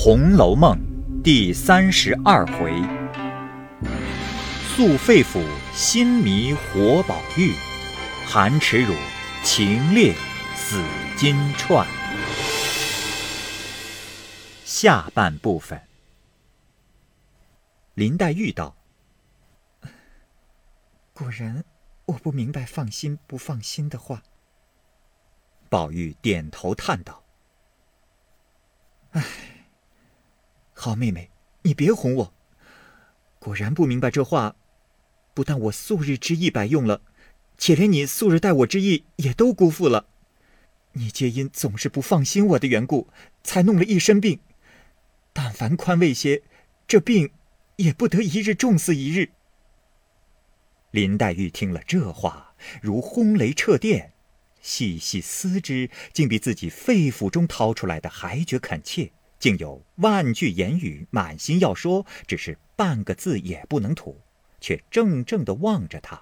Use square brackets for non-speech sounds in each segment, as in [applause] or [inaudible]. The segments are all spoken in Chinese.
红楼梦》第三十二回：素肺腑心迷活宝玉，含耻辱情烈死金钏。下半部分，林黛玉道：“果然，我不明白放心不放心的话。”宝玉点头叹道：“唉。”好妹妹，你别哄我。果然不明白这话，不但我素日之意白用了，且连你素日待我之意也都辜负了。你皆因总是不放心我的缘故，才弄了一身病。但凡宽慰些，这病也不得一日重似一日。林黛玉听了这话，如轰雷掣电，细细思之，竟比自己肺腑中掏出来的还觉恳切。竟有万句言语满心要说，只是半个字也不能吐，却怔怔地望着他。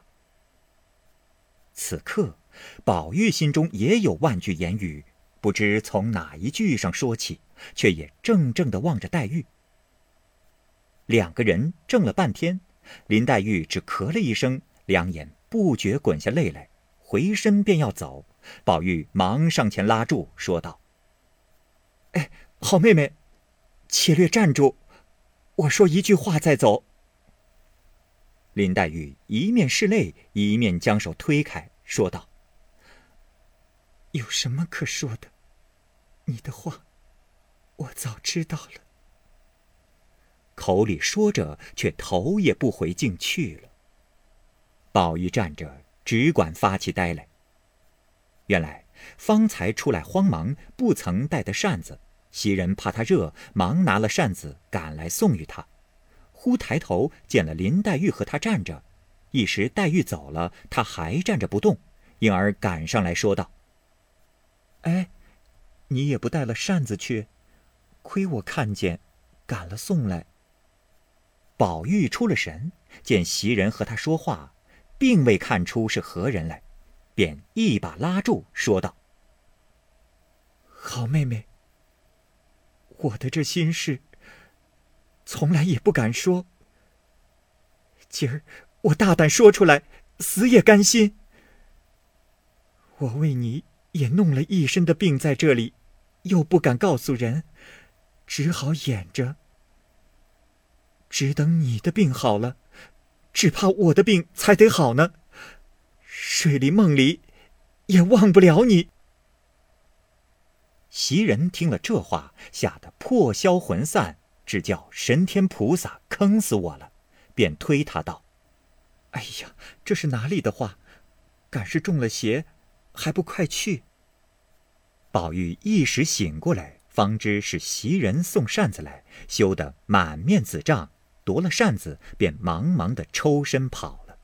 此刻，宝玉心中也有万句言语，不知从哪一句上说起，却也怔怔地望着黛玉。两个人怔了半天，林黛玉只咳了一声，两眼不觉滚下泪来，回身便要走。宝玉忙上前拉住，说道：“哎。”好妹妹，且略站住，我说一句话再走。林黛玉一面拭泪，一面将手推开，说道：“有什么可说的？你的话，我早知道了。”口里说着，却头也不回，竟去了。宝玉站着，只管发起呆来。原来方才出来慌忙，不曾带的扇子。袭人怕他热，忙拿了扇子赶来送与他。忽抬头见了林黛玉和他站着，一时黛玉走了，他还站着不动，因而赶上来说道：“哎，你也不带了扇子去？亏我看见，赶了送来。”宝玉出了神，见袭人和他说话，并未看出是何人来，便一把拉住，说道：“好妹妹。”我的这心事，从来也不敢说。今儿我大胆说出来，死也甘心。我为你也弄了一身的病在这里，又不敢告诉人，只好掩着。只等你的病好了，只怕我的病才得好呢。睡里梦里，也忘不了你。袭人听了这话，吓得破消魂散，只叫神天菩萨坑死我了，便推他道：“哎呀，这是哪里的话？敢是中了邪，还不快去！”宝玉一时醒过来，方知是袭人送扇子来，羞得满面紫胀，夺了扇子，便忙忙的抽身跑了。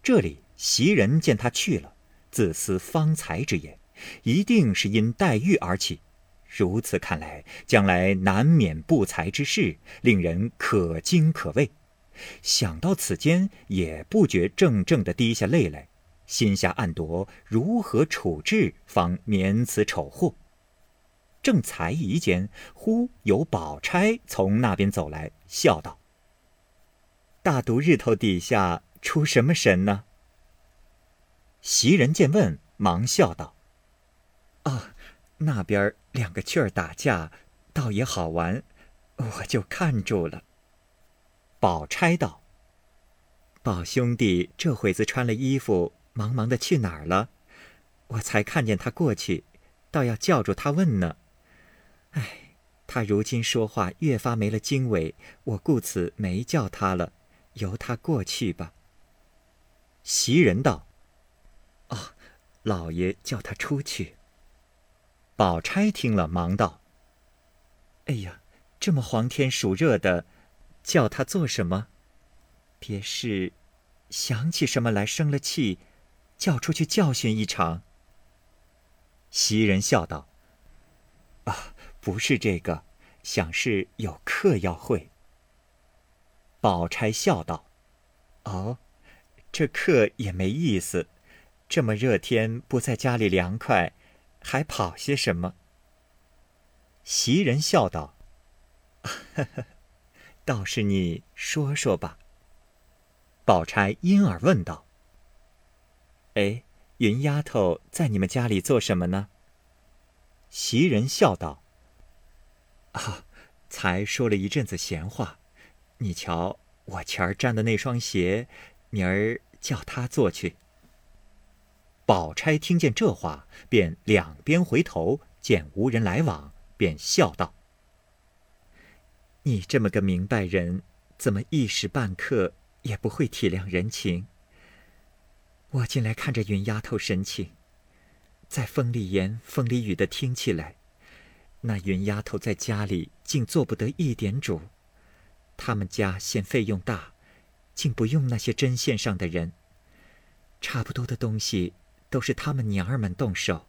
这里袭人见他去了，自思方才之言。一定是因黛玉而起，如此看来，将来难免不才之事，令人可惊可畏。想到此间，也不觉怔怔的滴下泪来，心下暗夺如何处置，方免此丑祸。正才疑间，忽有宝钗从那边走来，笑道：“大毒日头底下出什么神呢？”袭人见问，忙笑道。啊，那边两个雀儿打架，倒也好玩，我就看住了。宝钗道：“宝兄弟这会子穿了衣服，忙忙的去哪儿了？我才看见他过去，倒要叫住他问呢。哎，他如今说话越发没了经纬，我故此没叫他了，由他过去吧。”袭人道：“哦，老爷叫他出去。”宝钗听了，忙道：“哎呀，这么黄天暑热的，叫他做什么？别是想起什么来生了气，叫出去教训一场。”袭人笑道：“啊，不是这个，想是有课要会。”宝钗笑道：“哦，这课也没意思，这么热天不在家里凉快。”还跑些什么？袭人笑道：“ [laughs] 倒是你说说吧。”宝钗因而问道：“哎，云丫头在你们家里做什么呢？”袭人笑道：“啊，才说了一阵子闲话。你瞧，我前儿粘的那双鞋，明儿叫他做去。”宝钗听见这话，便两边回头，见无人来往，便笑道：“你这么个明白人，怎么一时半刻也不会体谅人情？我进来看着云丫头神情，在风里言风里语的听起来，那云丫头在家里竟做不得一点主。他们家嫌费用大，竟不用那些针线上的人，差不多的东西。”都是他们娘儿们动手。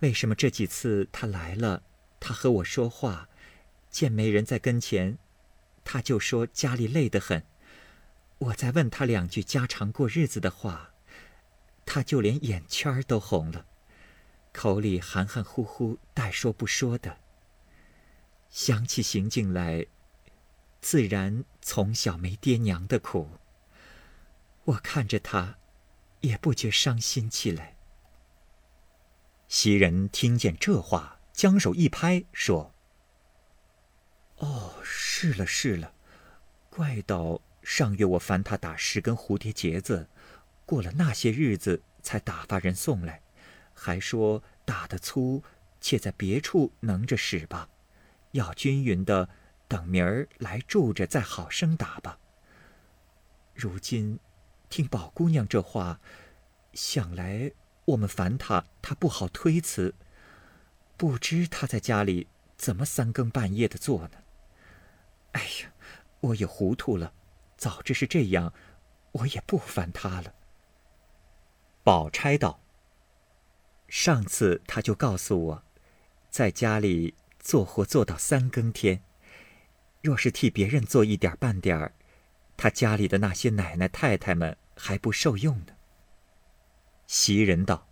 为什么这几次他来了，他和我说话，见没人在跟前，他就说家里累得很。我再问他两句家常过日子的话，他就连眼圈都红了，口里含含糊糊，带说不说的。想起行径来，自然从小没爹娘的苦。我看着他。也不觉伤心起来。袭人听见这话，将手一拍，说：“哦，是了是了，怪到上月我烦他打十根蝴蝶结子，过了那些日子才打发人送来，还说打得粗，且在别处能着使吧，要均匀的，等明儿来住着再好生打吧。如今。”听宝姑娘这话，想来我们烦她，她不好推辞。不知她在家里怎么三更半夜的做呢？哎呀，我也糊涂了。早知是这样，我也不烦她了。宝钗道：“上次她就告诉我，在家里做活做到三更天，若是替别人做一点半点儿，她家里的那些奶奶太太们。”还不受用呢。袭人道：“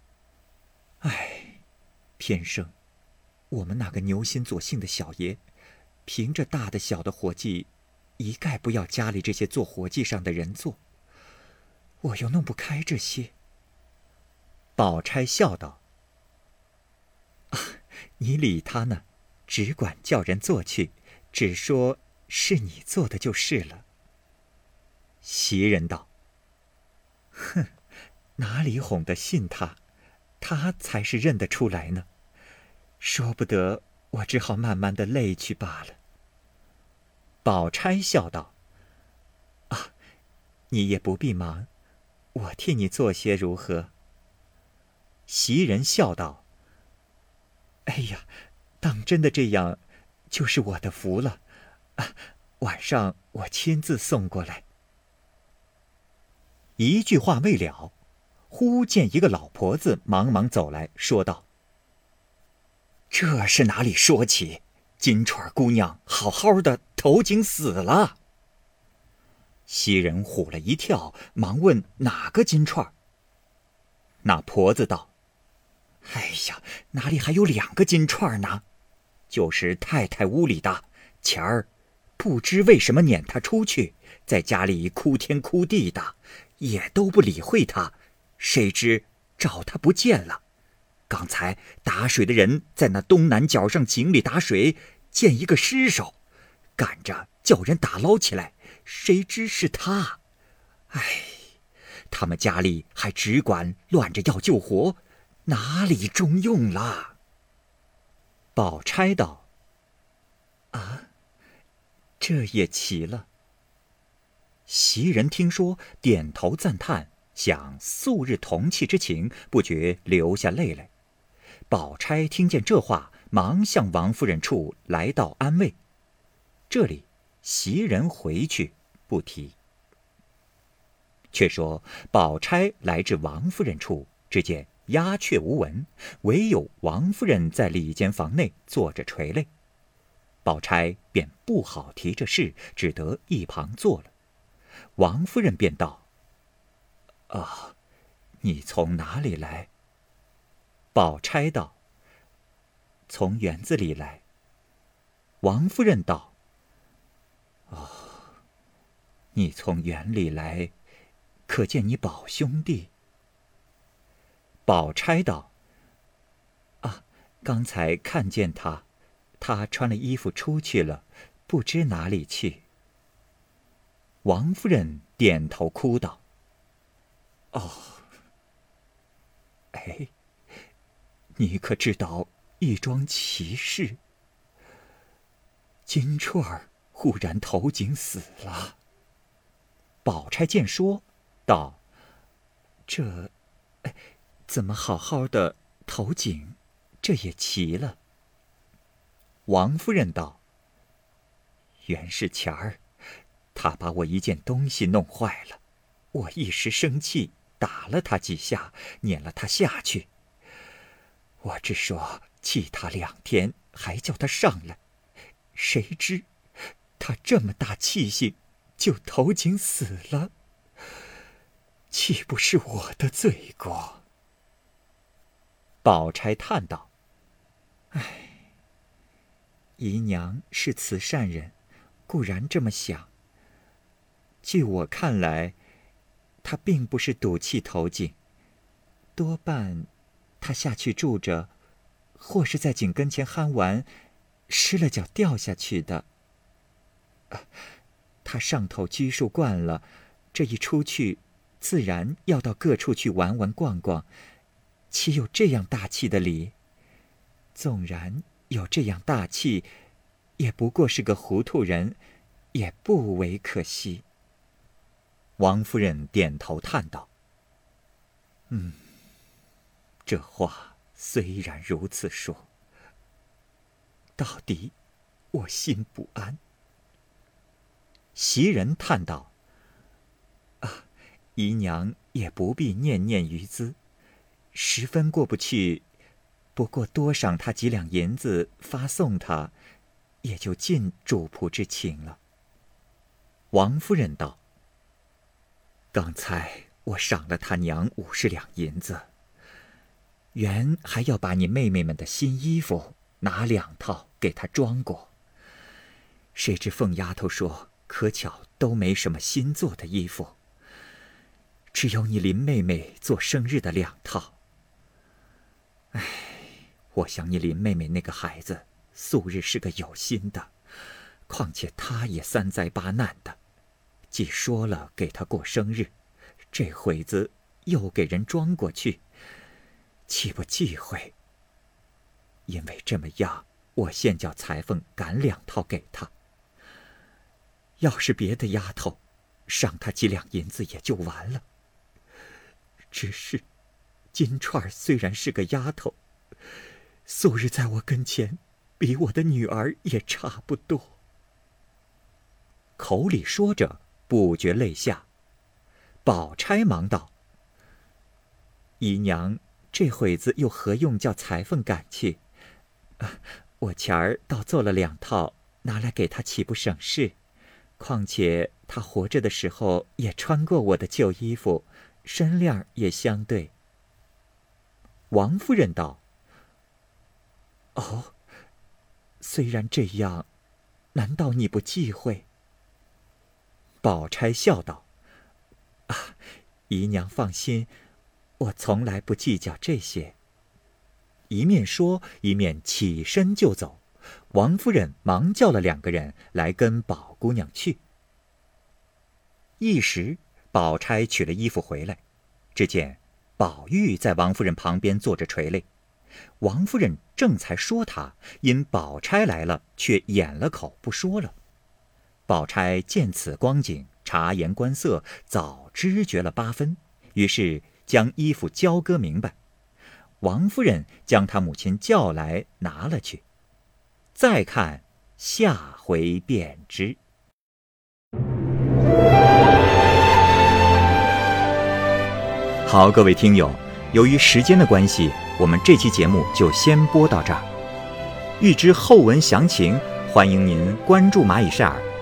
哎，偏生，我们那个牛心左姓的小爷，凭着大的小的活计，一概不要家里这些做活计上的人做。我又弄不开这些。”宝钗笑道：“啊，你理他呢，只管叫人做去，只说是你做的就是了。”袭人道。哼，[laughs] 哪里哄得信他？他才是认得出来呢。说不得，我只好慢慢的累去罢了。宝钗笑道：“啊，你也不必忙，我替你做些如何？”袭人笑道：“哎呀，当真的这样，就是我的福了。啊，晚上我亲自送过来。”一句话未了，忽见一个老婆子忙忙走来说道：“这是哪里说起？金钏姑娘好好的，头颈死了。”袭人唬了一跳，忙问：“哪个金钏？”那婆子道：“哎呀，哪里还有两个金钏呢？就是太太屋里的前儿，不知为什么撵她出去，在家里哭天哭地的。”也都不理会他，谁知找他不见了。刚才打水的人在那东南角上井里打水，见一个尸首，赶着叫人打捞起来，谁知是他。唉，他们家里还只管乱着要救活，哪里中用了？宝钗道：“啊，这也奇了。”袭人听说，点头赞叹，想素日同气之情，不觉流下泪来。宝钗听见这话，忙向王夫人处来到安慰。这里，袭人回去不提。却说宝钗来至王夫人处，只见鸦雀无闻，唯有王夫人在里间房内坐着垂泪。宝钗便不好提这事，只得一旁坐了。王夫人便道：“啊，你从哪里来？”宝钗道：“从园子里来。”王夫人道：“哦，你从园里来，可见你宝兄弟？”宝钗道：“啊，刚才看见他，他穿了衣服出去了，不知哪里去。”王夫人点头哭道：“哦，哎，你可知道一桩奇事？”金钏儿忽然投井死了。宝钗见说，道：“这，怎么好好的投井？这也奇了。”王夫人道：“原是前儿，他把我一件东西弄坏了，我一时生气，打了他几下，撵了他下去。我只说气他两天，还叫他上来。”谁知，他这么大气性，就投井死了，岂不是我的罪过？宝钗叹道：“唉，姨娘是慈善人，固然这么想。据我看来，他并不是赌气投井，多半他下去住着，或是在井跟前憨玩。”失了脚掉下去的。他上头拘束惯了，这一出去，自然要到各处去玩玩逛逛，岂有这样大气的理？纵然有这样大气，也不过是个糊涂人，也不为可惜。王夫人点头叹道：“嗯，这话虽然如此说。”到底，我心不安。袭人叹道：“啊，姨娘也不必念念于兹，十分过不去。不过多赏他几两银子，发送他，也就尽主仆之情了。”王夫人道：“刚才我赏了他娘五十两银子，原还要把你妹妹们的新衣服。”拿两套给他装过。谁知凤丫头说：“可巧都没什么新做的衣服，只有你林妹妹做生日的两套。”唉，我想你林妹妹那个孩子素日是个有心的，况且她也三灾八难的，既说了给她过生日，这会子又给人装过去，岂不忌讳？因为这么样，我现叫裁缝赶两套给他。要是别的丫头，赏他几两银子也就完了。只是，金钏儿虽然是个丫头，素日在我跟前，比我的女儿也差不多。口里说着，不觉泪下。宝钗忙道：“姨娘这会子又何用叫裁缝赶去？”我前儿倒做了两套，拿来给他，岂不省事？况且他活着的时候也穿过我的旧衣服，身量也相对。王夫人道：“哦，虽然这样，难道你不忌讳？”宝钗笑道：“啊，姨娘放心，我从来不计较这些。”一面说，一面起身就走。王夫人忙叫了两个人来跟宝姑娘去。一时，宝钗取了衣服回来，只见宝玉在王夫人旁边坐着垂泪。王夫人正才说他，因宝钗来了，却掩了口不说了。宝钗见此光景，察言观色，早知觉了八分，于是将衣服交割明白。王夫人将她母亲叫来，拿了去。再看下回便知。好，各位听友，由于时间的关系，我们这期节目就先播到这儿。欲知后文详情，欢迎您关注蚂蚁晒尔，